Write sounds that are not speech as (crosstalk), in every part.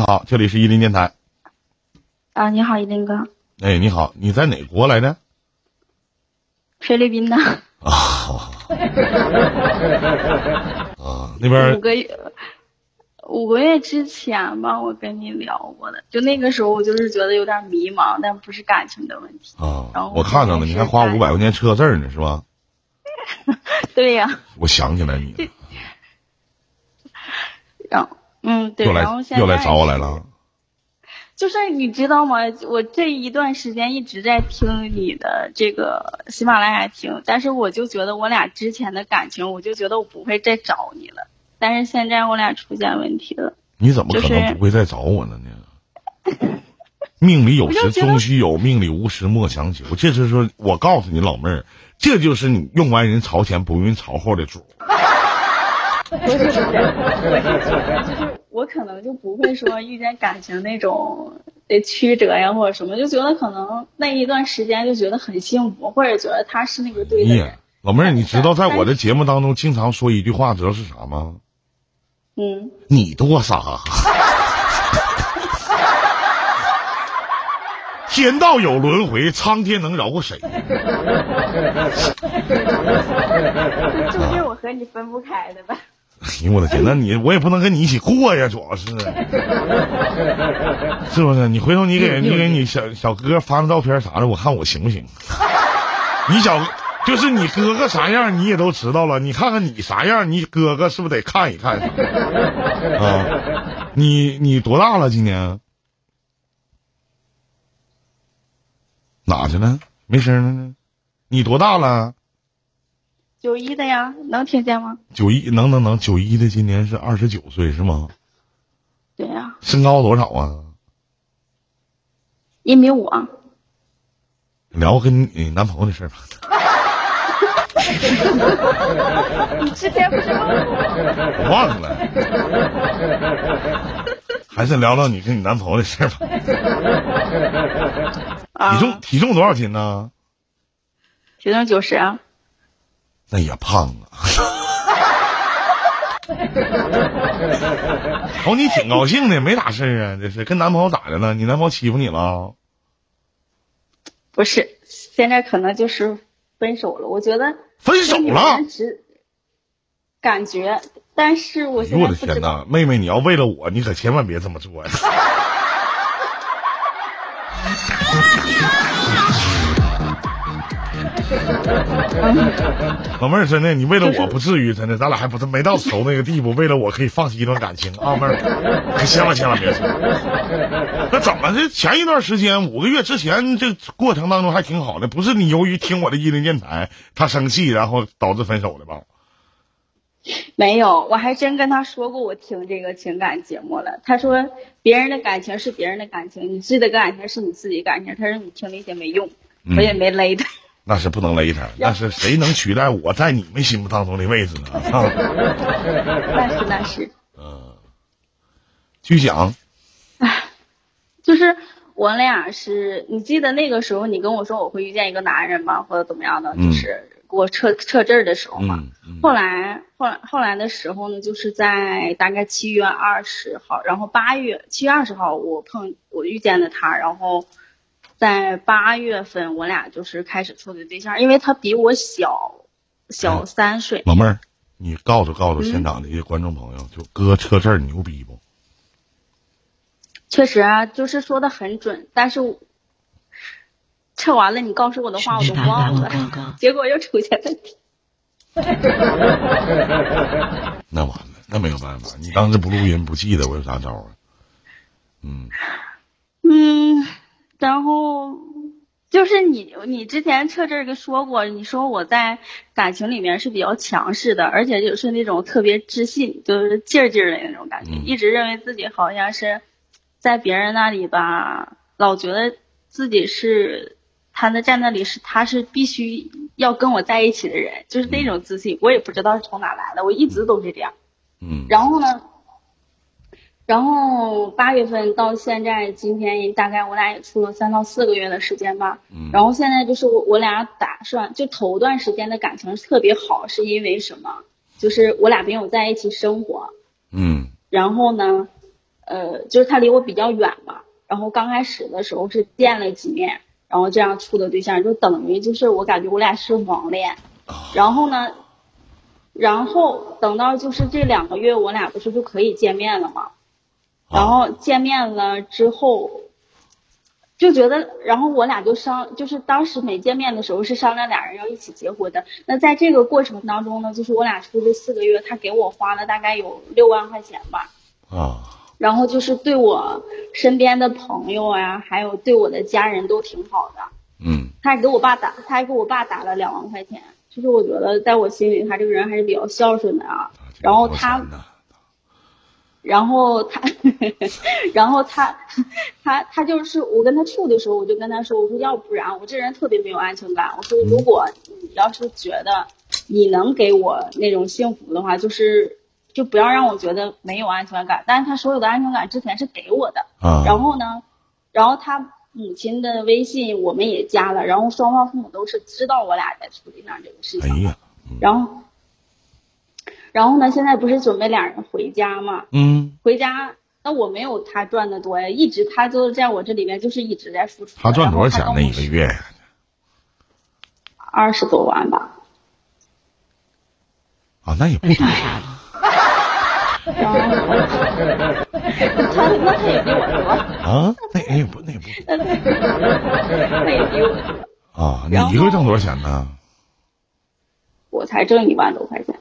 你好，这里是伊林电台。啊，你好，伊林哥。哎，你好，你在哪国来的？菲律宾的。啊。(laughs) 啊，那边。五个月，五个月之前吧，我跟你聊过的，就那个时候我就是觉得有点迷茫，但不是感情的问题。啊。然后我看到了，你还花五百块钱车字呢，是吧？(laughs) 对呀。我想起来你了。(laughs) 然后，嗯，对，然后现在又来找我来了。就是你知道吗？我这一段时间一直在听你的这个喜马拉雅听，但是我就觉得我俩之前的感情，我就觉得我不会再找你了。但是现在我俩出现问题了。你怎么可能不会再找我了呢？命里有时终须有，命里无时莫强求。这是说，我告诉你老妹儿，这就是你用完人朝前不用人朝后的主。不是不是，我是觉得就是我可能就不会说遇见感情那种的曲折呀或者什么，就觉得可能那一段时间就觉得很幸福，或者觉得他是那个对的人。老妹儿，你知道在我的节目当中经常说一句话，知道是啥吗？嗯。你多傻。(laughs) 天道有轮回，苍天能饶过谁？(laughs) 就定我和你分不开的吧。(laughs) 哎呦我的天，那你我也不能跟你一起过呀，主要是，(laughs) 是不是？你回头你给你给你小小哥发张照片啥的，我看我行不行？你小就是你哥哥啥样你也都知道了，你看看你啥样，你哥哥是不是得看一看？(laughs) 啊，你你多大了？今年哪去了？没声了呢？你多大了？九一的呀，能听见吗？九一能能能，九一的今年是二十九岁是吗？对呀。身高多少啊？一米五。聊跟你男朋友的事吧。(laughs) 你之前不是问我？忘了。还是聊聊你跟你男朋友的事吧。(laughs) 体重体重多少斤呢？体重九十啊。那也胖啊！瞅，(laughs) 你挺高兴的，没咋事啊？这是跟男朋友咋的了？你男朋友欺负你了？不是，现在可能就是分手了。我觉得分手了，感觉，但是我现在我的天哪，妹妹，你要为了我，你可千万别这么做呀！(laughs) 老妹儿，真的，你为了我不至于，真的，咱俩还不是没到熟那个地步。为了我可以放弃一段感情啊，妹儿，可千万千万别说。那怎么的？前一段时间五个月之前，这过程当中还挺好的，不是你由于听我的伊林电台，他生气，然后导致分手的吧？没有，我还真跟他说过，我听这个情感节目了。他说别人的感情是别人的感情，你自己的感情是你自己感情。他说你听那些没用，我也没勒他。那是不能勒他，那是谁能取代我在你们心目当中的位置呢？(laughs) 那是那是。嗯，继续讲。唉，(laughs) 就是我俩是你记得那个时候你跟我说我会遇见一个男人吗？或者怎么样的？就是给我撤撤字的时候嘛。后来后来后来的时候呢，就是在大概七月二十号，然后八月七月二十号我碰我遇见了他，然后。在八月份，我俩就是开始处的对象，因为他比我小小三岁。老妹儿，你告诉告诉现场的一些观众朋友，就哥车字牛逼不？确实啊，就是说的很准，但是测完了你告诉我的话我都忘了，(laughs) 结果又出现问题。(laughs) 那完了，那没有办法，你当时不录音不记得，我有啥招啊？嗯。嗯。然后就是你，你之前撤这个说过，你说我在感情里面是比较强势的，而且就是那种特别自信，就是劲儿劲儿的那种感觉，一直认为自己好像是在别人那里吧，老觉得自己是他那在那里是他是必须要跟我在一起的人，就是那种自信，我也不知道是从哪来的，我一直都是这样。嗯。然后呢？然后八月份到现在，今天大概我俩也处了三到四个月的时间吧。嗯。然后现在就是我我俩打算，就头段时间的感情特别好，是因为什么？就是我俩没有在一起生活。嗯。然后呢，呃，就是他离我比较远嘛，然后刚开始的时候是见了几面，然后这样处的对象，就等于就是我感觉我俩是网恋，然后呢，然后等到就是这两个月，我俩不是就可以见面了吗？然后见面了之后。就觉得，然后我俩就商，就是当时没见面的时候是商量俩人要一起结婚的。那在这个过程当中呢，就是我俩出去四个月，他给我花了大概有六万块钱吧。啊。然后就是对我身边的朋友啊，还有对我的家人都挺好的。嗯。他还给我爸打，他还给我爸打了两万块钱。就是我觉得在我心里，他这个人还是比较孝顺的啊。然后他。然后他，然后他，(laughs) 他他就是我跟他处的时候，我就跟他说，我说要不然我这人特别没有安全感，我说如果你要是觉得你能给我那种幸福的话，就是就不要让我觉得没有安全感。但是他所有的安全感之前是给我的，然后呢，然后他母亲的微信我们也加了，然后双方父母都是知道我俩在处对象这个事情，然后。然后呢？现在不是准备俩人回家吗？嗯。回家，那我没有他赚的多呀，一直他就在我这里面，就是一直在付出。他赚多少钱呢？一个月？二十多万吧。啊，那也不多。他那他也比我多。啊，那也不那也不。那也比我多。啊，你一个月挣多少钱呢？我才挣一万多块钱。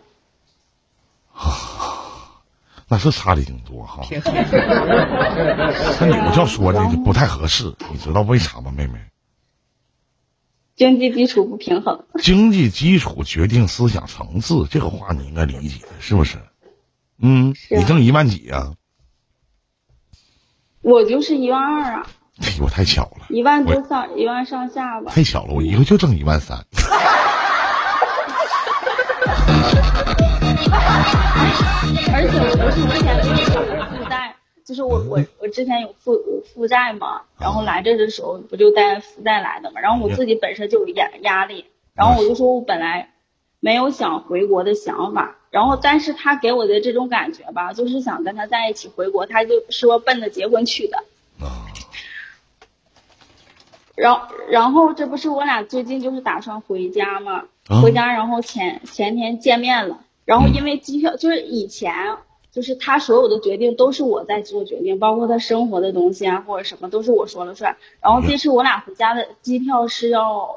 那是差的挺多哈，(laughs) 那你们叫说的不太合适，你知道为啥吗，妹妹？经济基础不平衡。(laughs) 经济基础决定思想层次，这个话你应该理解，是不是？嗯，你挣一万几呀？我就是一万二啊。哎呦，太巧了。一万多上一万上下吧。太巧了，我一个就挣一万三。(laughs) (laughs) 而且我不是之前跟你说有负债，就是我我我之前有负负债嘛，然后来这的时候不就带负债来的嘛，然后我自己本身就有压压力，然后我就说我本来没有想回国的想法，然后但是他给我的这种感觉吧，就是想跟他在一起回国，他就说奔着结婚去的。然后然后这不是我俩最近就是打算回家嘛，回家然后前前天见面了。然后因为机票就是以前就是他所有的决定都是我在做决定，包括他生活的东西啊或者什么都是我说了算。然后这次我俩回家的机票是要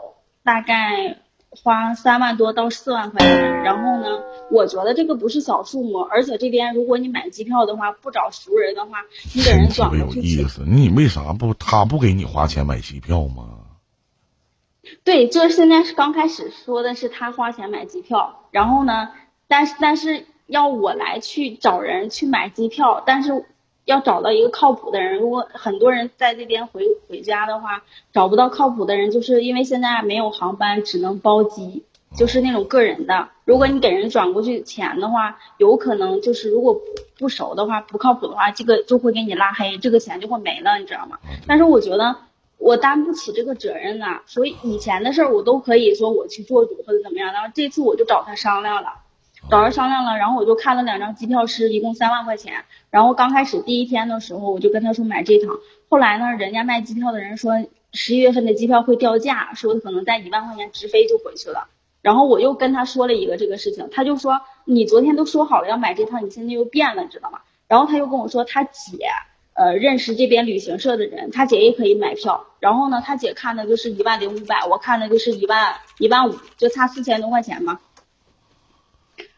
大概花三万多到四万块钱。然后呢，我觉得这个不是小数目，而且这边如果你买机票的话，不找熟人的话，你给人转过去。有意思，你为啥不他不给你花钱买机票吗？对，就是现在是刚开始说的是他花钱买机票，然后呢。但是但是要我来去找人去买机票，但是要找到一个靠谱的人。如果很多人在这边回回家的话，找不到靠谱的人，就是因为现在没有航班，只能包机，就是那种个人的。如果你给人转过去钱的话，有可能就是如果不熟的话，不靠谱的话，这个就会给你拉黑，这个钱就会没了，你知道吗？但是我觉得我担不起这个责任呐，所以以前的事儿我都可以说我去做主或者怎么样。然后这次我就找他商量了。找人商量了，然后我就看了两张机票，是一共三万块钱。然后刚开始第一天的时候，我就跟他说买这趟。后来呢，人家卖机票的人说十一月份的机票会掉价，说可能在一万块钱直飞就回去了。然后我又跟他说了一个这个事情，他就说你昨天都说好了要买这趟，你现在又变了，你知道吗？然后他又跟我说他姐呃认识这边旅行社的人，他姐也可以买票。然后呢，他姐看的就是一万零五百，我看的就是一万一万五，就差四千多块钱嘛。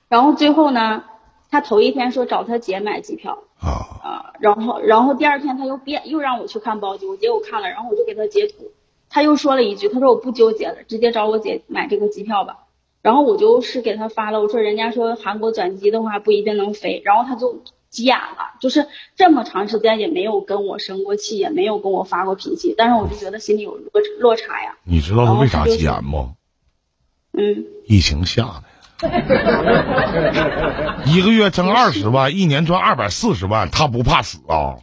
然后最后呢，他头一天说找他姐买机票啊啊，然后然后第二天他又变又让我去看包机，我姐我看了，然后我就给他截图，他又说了一句，他说我不纠结了，直接找我姐买这个机票吧。然后我就是给他发了，我说人家说韩国转机的话不一定能飞，然后他就急眼了，就是这么长时间也没有跟我生过气，也没有跟我发过脾气，但是我就觉得心里有落落差呀。你知道他为啥急眼吗？嗯，疫情下的。(laughs) 一个月挣二十万，一年赚二百四十万，他不怕死啊？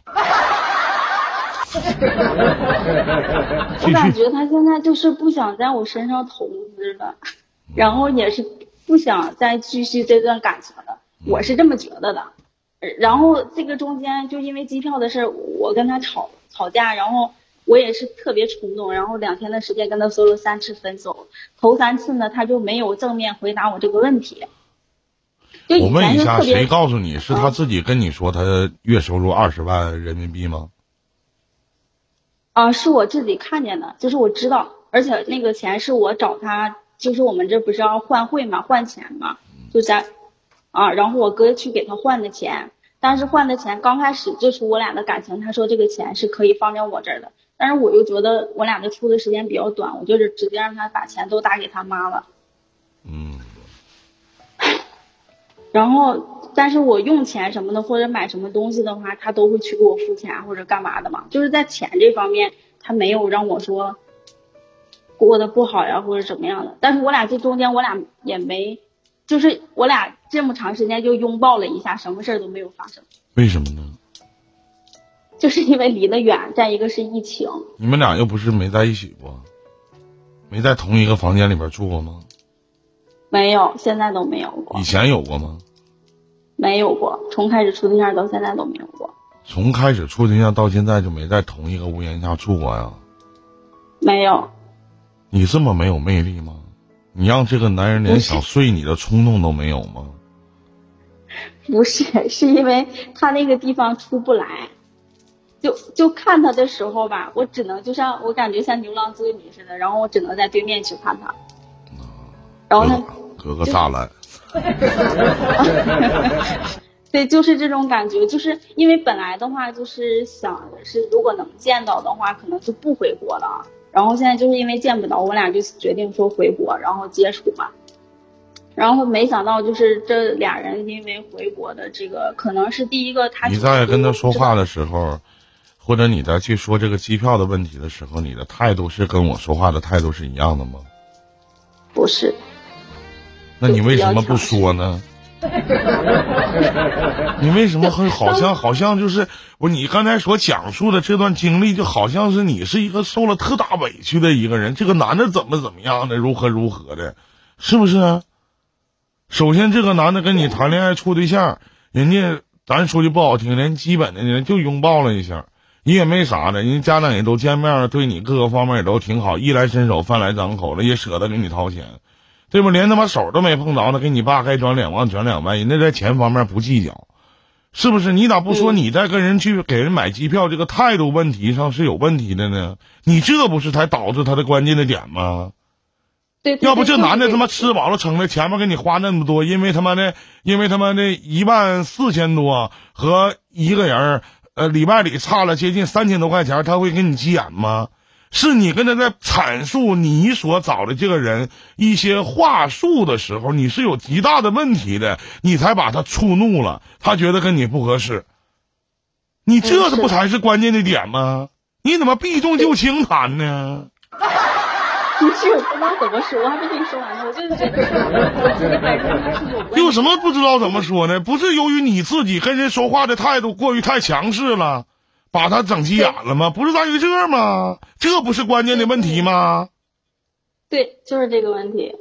我感觉他现在就是不想在我身上投资了，然后也是不想再继续这段感情了。我是这么觉得的。然后这个中间就因为机票的事，我跟他吵吵架，然后我也是特别冲动，然后两天的时间跟他说了三次分手，头三次呢他就没有正面回答我这个问题。就我问一下，谁告诉你是他自己跟你说他月收入二十万人民币吗？啊，是我自己看见的，就是我知道，而且那个钱是我找他，就是我们这不是要换汇嘛，换钱嘛，就在啊，然后我哥去给他换的钱，但是换的钱刚开始最初我俩的感情，他说这个钱是可以放在我这儿的，但是我又觉得我俩的处的时间比较短，我就是直接让他把钱都打给他妈了，嗯，然后但是我用钱什么的或者买什么东西的话，他都会去给我付钱或者干嘛的嘛，就是在钱这方面他没有让我说过得不好呀或者怎么样的，但是我俩这中间我俩也没，就是我俩这么长时间就拥抱了一下，什么事儿都没有发生，为什么呢？就是因为离得远，再一个是疫情，你们俩又不是没在一起过，没在同一个房间里边住过吗？没有，现在都没有过以，前有过吗？没有过，从开始处对象到现在都没有过，从开始处对象到现在就没在同一个屋檐下住过呀？没有，你这么没有魅力吗？你让这个男人连想睡你的冲动都没有吗？不是，(laughs) 是因为他那个地方出不来，就就看他的时候吧，我只能就像我感觉像牛郎织女似的，然后我只能在对面去看他，然后呢隔个栅栏，(laughs) 对，就是这种感觉，就是因为本来的话就是想是，如果能见到的话，可能就不回国了。然后现在就是因为见不到，我俩就决定说回国，然后接触嘛。然后没想到就是这俩人因为回国的这个，可能是第一个他你在跟他说话的时候，或者你在去说这个机票的问题的时候，你的态度是跟我说话的态度是一样的吗？不是，那你为什么不说呢？(laughs) 你为什么会好像好像就是我？你刚才所讲述的这段经历，就好像是你是一个受了特大委屈的一个人。这个男的怎么怎么样的，如何如何的，是不是？首先，这个男的跟你谈恋爱处对象，人家咱说句不好听，连基本的人就拥抱了一下，你也没啥的，人家家长也都见面了，对你各个方面也都挺好，衣来伸手，饭来张口了，也舍得给你掏钱。对不？连他妈手都没碰着呢，给你爸该转两万转两万，人家在钱方面不计较，是不是？你咋不说嗯你在跟人去给人买机票这个态度问题上是有问题的呢？你这不是才导致他的关键的点吗？对，对要不这男的他妈。吃饱了撑的，前面给你花那么多，因为他妈的，因为他妈的一万四千多和一个人，呃，里外里差了接近三千多块钱，他会跟你急眼吗？是你跟他在阐述你所找的这个人一些话术的时候，你是有极大的问题的，你才把他触怒了，他觉得跟你不合适。你这嗯是不才是关键的点吗？你怎么避重就轻谈呢？不是，我不知道怎么说，我还没跟你说完呢。我就是觉得我自己本身他是有问题。有什么不知道怎么说呢？不是由于你自己跟人说话的态度过于太强势了，把他整急眼了吗？不是在于这吗？这不是关键的问题吗？对，就是这个问题。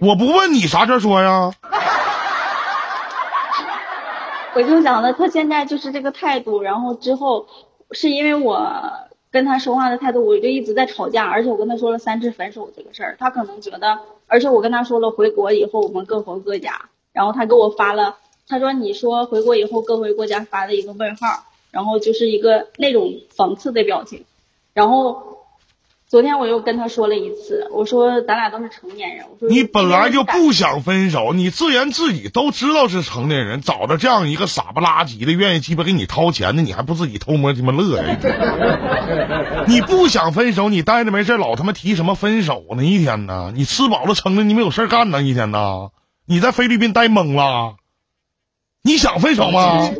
我不问你啥事儿说呀？(laughs) 我就想的，他现在就是这个态度，然后之后是因为我跟他说话的态度，我就一直在吵架，而且我跟他说了三次分手这个事儿，他可能觉得，而且我跟他说了回国以后我们各回各家，然后他给我发了，他说你说回国以后各回各家发了一个问号，然后就是一个那种讽刺的表情，然后昨天我又跟他说了一次，我说咱俩都是成年人，我说你本来就不想分手，你自言自语都知道是成年人，找着这样一个傻不拉几的愿意鸡巴给你掏钱的，你还不自己偷摸鸡巴乐呀？(laughs) 你不想分手，你待着没事老他妈提什么分手呢？一天呢？你吃饱了撑的，你没有事儿干呢？一天呢？你在菲律宾待懵了？你想分手吗？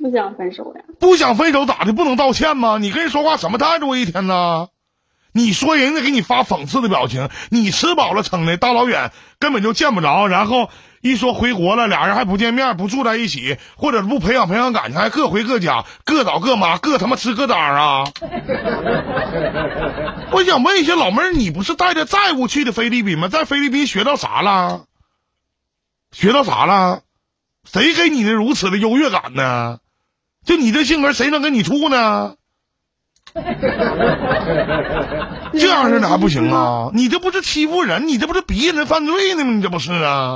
不想分手呀，不想分手咋的？不能道歉吗？你跟人说话什么态度？一天呢？你说人家给你发讽刺的表情，你吃饱了撑的，大老远根本就见不着，然后一说回国了，俩人还不见面，不住在一起，或者不培养培养感情，还各回各家，各找各妈，各他妈吃各当啊！(laughs) 我想问一下老妹儿，你不是带着债务去的菲律宾吗？在菲律宾学到啥了？学到啥了？谁给你的如此的优越感呢？就你这性格，谁能跟你处呢？(laughs) 这样式的还不行啊！(laughs) 你这不是欺负人，你这不是逼人犯罪呢吗？你这不是啊？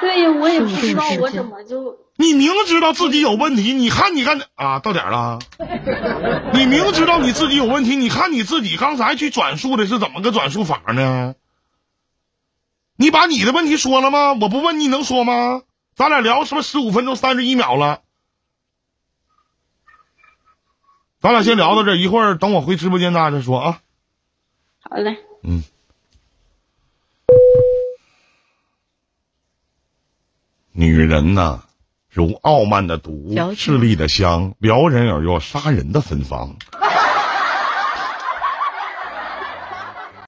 对呀，我也不知道我怎么就。你明知道自己有问题，你看你看啊，到点了。(laughs) 你明知道你自己有问题，你看你自己刚才去转述的是怎么个转述法呢？你把你的问题说了吗？我不问你能说吗？咱俩聊什么十五分钟三十一秒了？咱俩先聊到这，一会儿等我回直播间，咱俩再说啊。好嘞。嗯。女人呐，如傲慢的毒，势利的香，撩人而又杀人的芬芳。